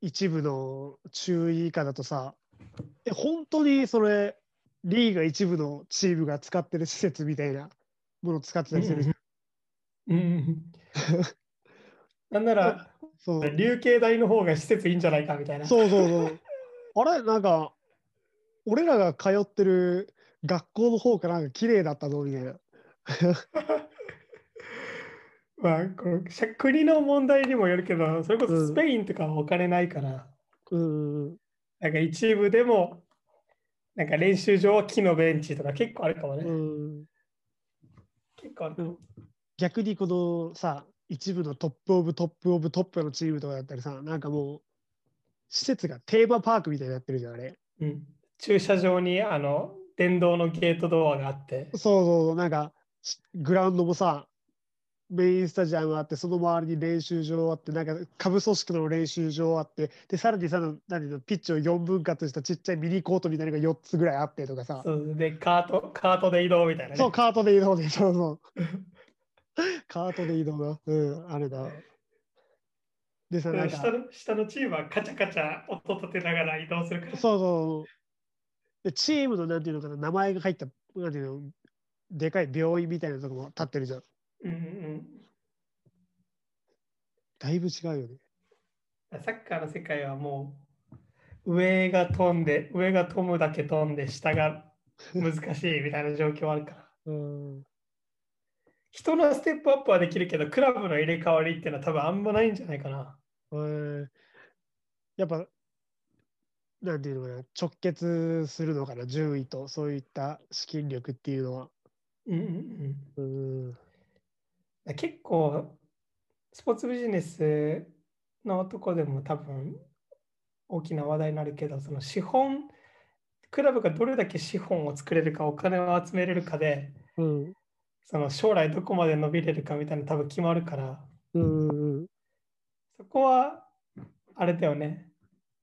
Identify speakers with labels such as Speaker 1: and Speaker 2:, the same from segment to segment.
Speaker 1: 一部の注意以下だとさ、え、本当にそれ、リーが一部のチームが使ってる施設みたいなものを使ってたりするじゃん。
Speaker 2: うん。なんなら、
Speaker 1: そう
Speaker 2: 流形大の方が施設いいんじゃないかみたいな。
Speaker 1: そうそうそう。あれ？なんか、俺らが通ってる学校の方がなんか綺麗だったのみたいな。
Speaker 2: まあ、このしゃ国の問題にもよるけど、それこそスペインとかはお金ないから、
Speaker 1: うんうん
Speaker 2: なんか一部でも、なんか練習場は木のベンチとか結構あるかもね。
Speaker 1: うん。
Speaker 2: 結構ある。
Speaker 1: 逆にこのさ、一部の top of top of top のチームとかだったりさ、なんかもう、施設がテーマパークみたいになってるじゃん、あれ。
Speaker 2: うん、駐車場にあの電動のゲートドアがあって、
Speaker 1: そうそうそう、なんか、しグラウンドもさ、メインスタジアムあって、その周りに練習場あって、なんか下部組織の練習場あって、で、さらにさ、何のピッチを4分割したちっちゃいミニコートみたいなのが4つぐらいあってとかさ、
Speaker 2: そうでカートカートで移動みたいな、ね。
Speaker 1: そう、カートで移動で、そうそう。カートで移動だ。うん、あれだ。でさ、なんか、
Speaker 2: 下の下のチームはカチャカチャ音立てながら移動するから。
Speaker 1: そうそう。で、チームのなんていうのかな、名前が入った、なんていうの、でかい病院みたいなとこも立ってるじゃん
Speaker 2: うん
Speaker 1: だいぶ違うよね。
Speaker 2: うん、サッカーの世界はもう上が飛んで、上が飛ぶだけ飛んで、下が難しいみたいな状況あるから。
Speaker 1: うん。
Speaker 2: 人のステップアップはできるけど、クラブの入れ替わりっていうのは多分あんまないんじゃないかな。
Speaker 1: えーやっぱ、なんていうのかな、直結するのかな、順位とそういった資金力っていうのは。
Speaker 2: うんうんうん
Speaker 1: うん。
Speaker 2: 結構スポーツビジネスのとこでも多分大きな話題になるけどその資本クラブがどれだけ資本を作れるかお金を集めれるかで
Speaker 1: うん。
Speaker 2: その将来どこまで伸びれるかみたいなの多分決まるから。
Speaker 1: うんうん
Speaker 2: そこはあれだよね。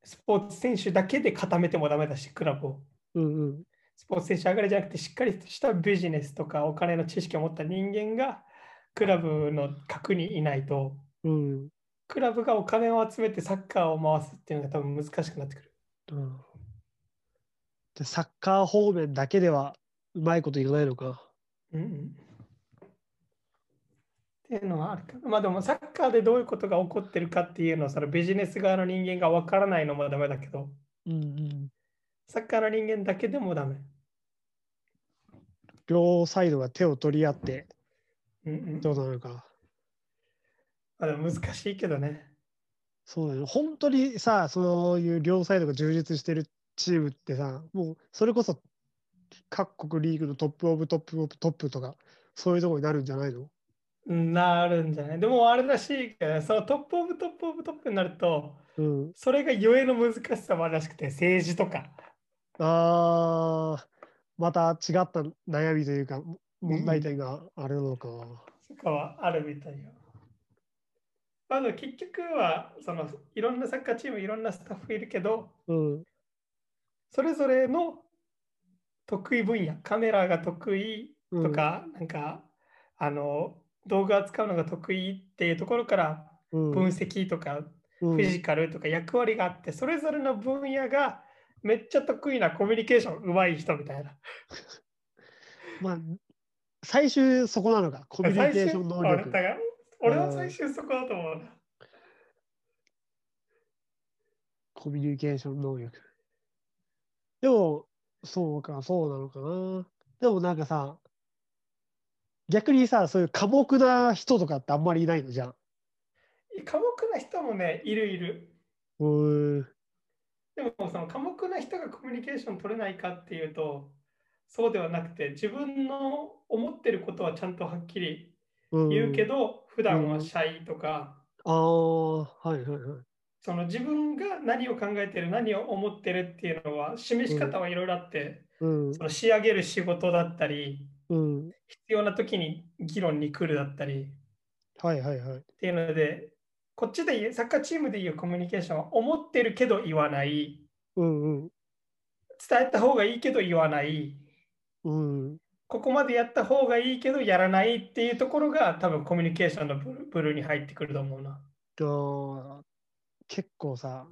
Speaker 2: スポーツ選手だけで固めてもダメだしクラブを。
Speaker 1: うんうん。
Speaker 2: スポーツ選手上がりじゃなくてしっかりとしたビジネスとかお金の知識を持った人間がクラブの核にいないと
Speaker 1: うん
Speaker 2: クラブがお金を集めてサッカーを回すっていうのが多分難しくなってくる。
Speaker 1: うんでサッカー方面だけではうまいこといかないのか。
Speaker 2: うんうん、っていうのはあるかな。まあでもサッカーでどういうことが起こってるかっていうのをそのビジネス側の人間が分からないのもダメだけど、
Speaker 1: うんうん。
Speaker 2: サッカーの人間だけでもダメ。
Speaker 1: 両サイドが手を取り合って
Speaker 2: うんうん、
Speaker 1: どうなのか。
Speaker 2: まあでも難しいけどね。
Speaker 1: そうだよね。本当にさ、そういう両サイドが充実してるチームってさ、もうそれこそ各国リーグの top of top of top とか、そういうところになるんじゃないの？
Speaker 2: うんなるんじゃない？でもあれらしいけどね、その top of top of top になると、
Speaker 1: うん。
Speaker 2: それがゆえの難しさもあるらしくて、政治とか。
Speaker 1: あー、また違った悩みというか、問題点があるのか。
Speaker 2: とかはあるみたいよ。まあ、でも結局はそのいろんなサッカーチームいろんなスタッフいるけど
Speaker 1: うん。
Speaker 2: それぞれの得意分野カメラが得意とか、なんかあの動画を使うのが得意っていうところから
Speaker 1: うん、
Speaker 2: 分析とか
Speaker 1: うん
Speaker 2: フィジカルとか役割があってそれぞれの分野がめっちゃ得意なコミュニケーション上手い人みたいな。
Speaker 1: まあ、最終そこなのか、コミュニケーション能力。
Speaker 2: 俺は最終そこだと思うな。
Speaker 1: コミュニケーション能力。でも、そうか、そうなのかな。でもなんかさ、逆にさ、そういう寡黙な人とかってあんまりいないのじゃん。
Speaker 2: 寡黙な人もね、いるいる。
Speaker 1: うーん。
Speaker 2: でもその寡黙な人がコミュニケーション取れないかっていうと、そうではなくて、自分の思ってることはちゃんとはっきり
Speaker 1: うん、
Speaker 2: 言うけど、普段はシャイとか、
Speaker 1: ああ、はいはいはい。
Speaker 2: その自分が何を考えてる、何を思ってるっていうのは、示し方はいろいろあって、
Speaker 1: うん
Speaker 2: その仕上げる仕事だったり、
Speaker 1: うん。
Speaker 2: 必要な時に議論に来るだったり
Speaker 1: はいはいはい。
Speaker 2: っていうので、こっちで言う、サッカーチームで言うコミュニケーションは、思ってるけど言わない、
Speaker 1: うんうん。
Speaker 2: 伝えた方がいいけど言わない、
Speaker 1: うん。
Speaker 2: ここまでやった方がいいけどやらないっていうところが多分コミュニケーションのブルブルーに入ってくると思うな。
Speaker 1: あー結構さ、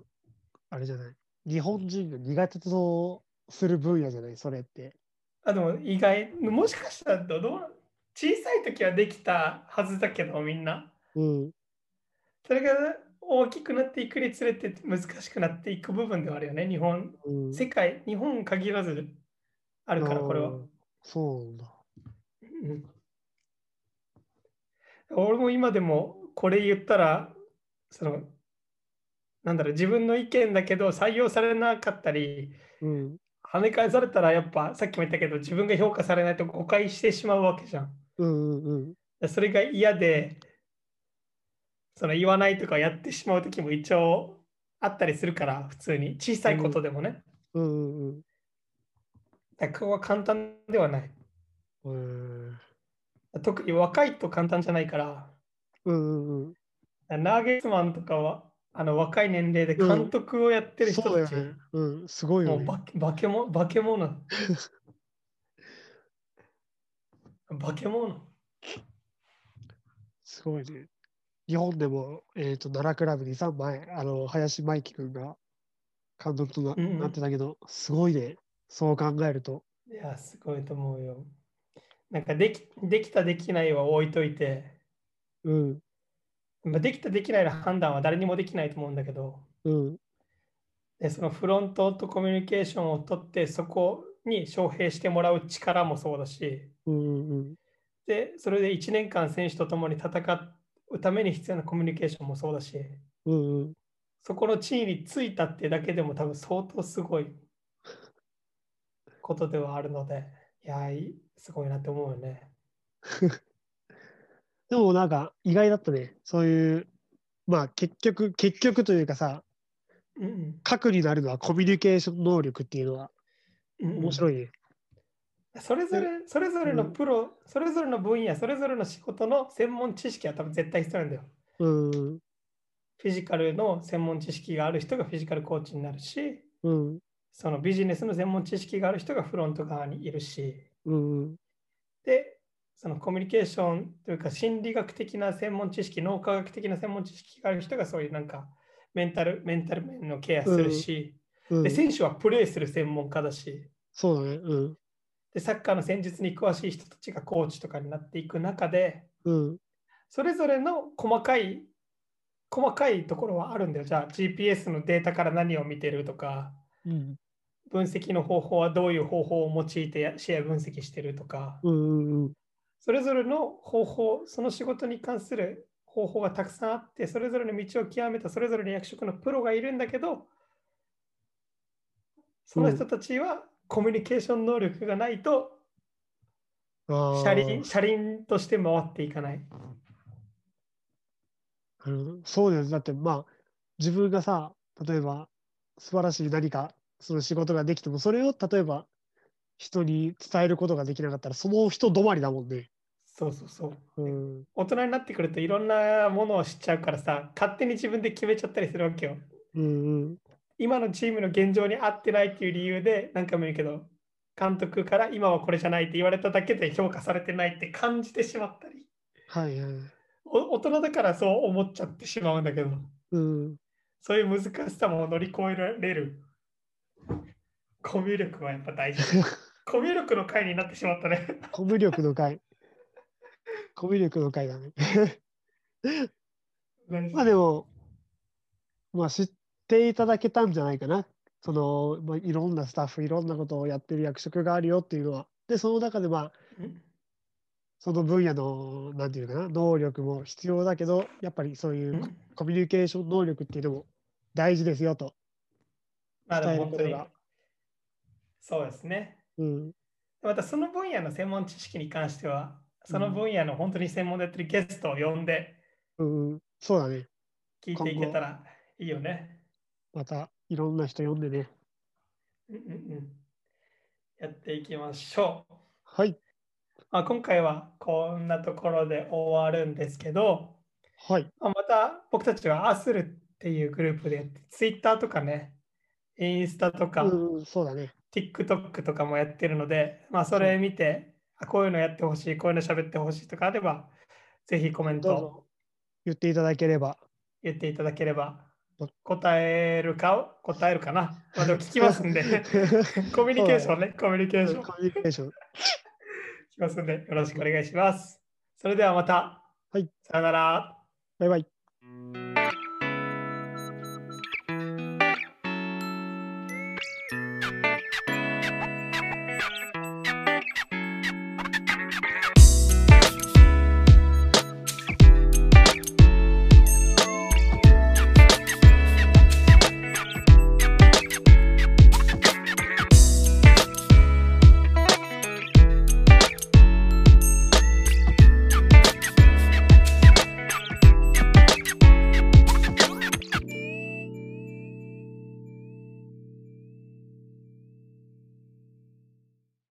Speaker 1: あれじゃない？日本人が苦手とする分野じゃない、それって。
Speaker 2: あでも意外、もしかしたらどう？小さい時はできたはずだけど、みんな。
Speaker 1: うん。
Speaker 2: それが大きくなっていくにつれて難しくなっていく部分ではあるよね。日本、
Speaker 1: うん、
Speaker 2: 世界、日本に限らずあるから、これは
Speaker 1: そうなんだ。
Speaker 2: うん俺も今でもこれ言ったら、その、なんだろう、自分の意見だけど採用されなかったり、
Speaker 1: うん。
Speaker 2: 跳ね返されたらやっぱさっきも言ったけど自分が評価されないと誤解してしまうわけじゃん。
Speaker 1: うんうんうん。
Speaker 2: それが嫌で、その言わないとかやってしまう時も一応あったりするから、普通に小さいことでもね。
Speaker 1: うんうんうん。
Speaker 2: だからここは簡単ではない。
Speaker 1: えー
Speaker 2: 特に若いと簡単じゃないから、
Speaker 1: うんうんうん。
Speaker 2: ナーゲスマンとかはあの若い年齢で監督をやってる人たち、
Speaker 1: そうん、すごいよね。
Speaker 2: もう化け化け物化け物。化け物。
Speaker 1: すごいね。日本でも、えっ、と、奈良クラブにさ、前、あの、林真生君が監督とな,、
Speaker 2: うんうん
Speaker 1: なってたけど、すごいね。そう考えると。
Speaker 2: いや、すごいと思うよ。なんかできできたできないは置いといて、
Speaker 1: うん、
Speaker 2: まあできたできないの判断は誰にもできないと思うんだけど、
Speaker 1: うん、
Speaker 2: でそのフロントとコミュニケーションを取ってそこに招聘してもらう力もそうだし、
Speaker 1: うん、うん、
Speaker 2: でそれで1年間選手と共に戦うために必要なコミュニケーションもそうだし、
Speaker 1: うん、うん。
Speaker 2: そこの地位についたってだけでも多分相当すごいことではあるので、いや、すごいなって思うよね。
Speaker 1: でもなんか意外だったね。そういう、まあ結局、結局というかさ、
Speaker 2: うん
Speaker 1: 核になるのはコミュニケーション能力っていうのは
Speaker 2: うんうん
Speaker 1: 面白いね。
Speaker 2: それぞれ、それぞれのプロ、それぞれの分野、それぞれの仕事の専門知識は多分絶対必要なんだよ。
Speaker 1: うん、
Speaker 2: フィジカルの専門知識がある人がフィジカルコーチになるし、
Speaker 1: うん、
Speaker 2: そのビジネスの専門知識がある人がフロント側にいるし、
Speaker 1: うん、
Speaker 2: で、そのコミュニケーションというか心理学的な専門知識、脳科学的な専門知識がある人がそういうなんかメンタル、メンタル面のケアするし、
Speaker 1: うん
Speaker 2: で、。選手はプレーする専門家だし、
Speaker 1: そうだね。うん、
Speaker 2: で、サッカーの戦術に詳しい人たちがコーチとかになっていく中で、
Speaker 1: うん、
Speaker 2: それぞれの細かい、細かいところはあるんだよ。じゃあ GPS のデータから何を見てるとか、
Speaker 1: うん、
Speaker 2: 分析の方法はどういう方法を用いてや試合分析してるとか、それぞれの方法、その仕事に関する方法がたくさんあって、それぞれの道を極めたそれぞれの役職のプロがいるんだけど、その人たちはコミュニケーション能力がないと。車輪車輪として回っていかない。
Speaker 1: そうです。だって、まあ、自分がさ、例えば、素晴らしい何か、その仕事ができても、それを例えば、人に伝えることができなかったら、その人止まりだもんね。
Speaker 2: そうそうそう。
Speaker 1: うん。
Speaker 2: 大人になってくるといろんなものを知っちゃうからさ、勝手に自分で決めちゃったりするわけよ。
Speaker 1: うんうん。
Speaker 2: 今のチームの現状に合ってないっていう理由で何回も言うけど、監督から今はこれじゃないって言われただけで評価されてないって感じてしまったり、
Speaker 1: はいはい。
Speaker 2: お大人だからそう思っちゃってしまうんだけど、
Speaker 1: うん。
Speaker 2: そういう難しさも乗り越えられるコミュ力はやっぱ大事。コミュ力の回になってしまったね。
Speaker 1: コミュ力の回。コミュ力の回だね。まあでも、まあ知っていただけたんじゃないかな。その、まあ、いろんなスタッフ、いろんなことをやってる役職があるよっていうのは。で、その中でまあ、
Speaker 2: うん
Speaker 1: その分野の、なんていうかな、能力も必要だけど、やっぱりそういううんコミュニケーション能力っていうのも大事ですよと。伝えることが。
Speaker 2: そうですね。
Speaker 1: うん。
Speaker 2: またその分野の専門知識に関しては、その分野の本当に専門でやってるゲストを呼んで
Speaker 1: うんうん、そうだね。
Speaker 2: 聞いていけたらいいよね。
Speaker 1: またいろんな人呼んでね。
Speaker 2: うんうんうんやっていきましょう。
Speaker 1: はい。
Speaker 2: まあ、今回はこんなところで終わるんですけど、
Speaker 1: はい。
Speaker 2: まあまた僕たちはアスルっていうグループでやって、Twitter とかね、インスタとか、
Speaker 1: うんうん、そうだね。
Speaker 2: TikTok とかもやってるので、まあ、それ見て、あこういうのやってほしい、こういうの喋ってほしいとかあれば、ぜひコメント
Speaker 1: 言っていただければ。
Speaker 2: 言っていただければ答えるか、答えるかな。まあ、でも聞きますんで、コミュニケーションね、コミュニケーション。
Speaker 1: コミュニケーション。
Speaker 2: 聞きますんで、よろしくお願いします。それではまた。
Speaker 1: はい。
Speaker 2: さよなら。
Speaker 1: バイバイ。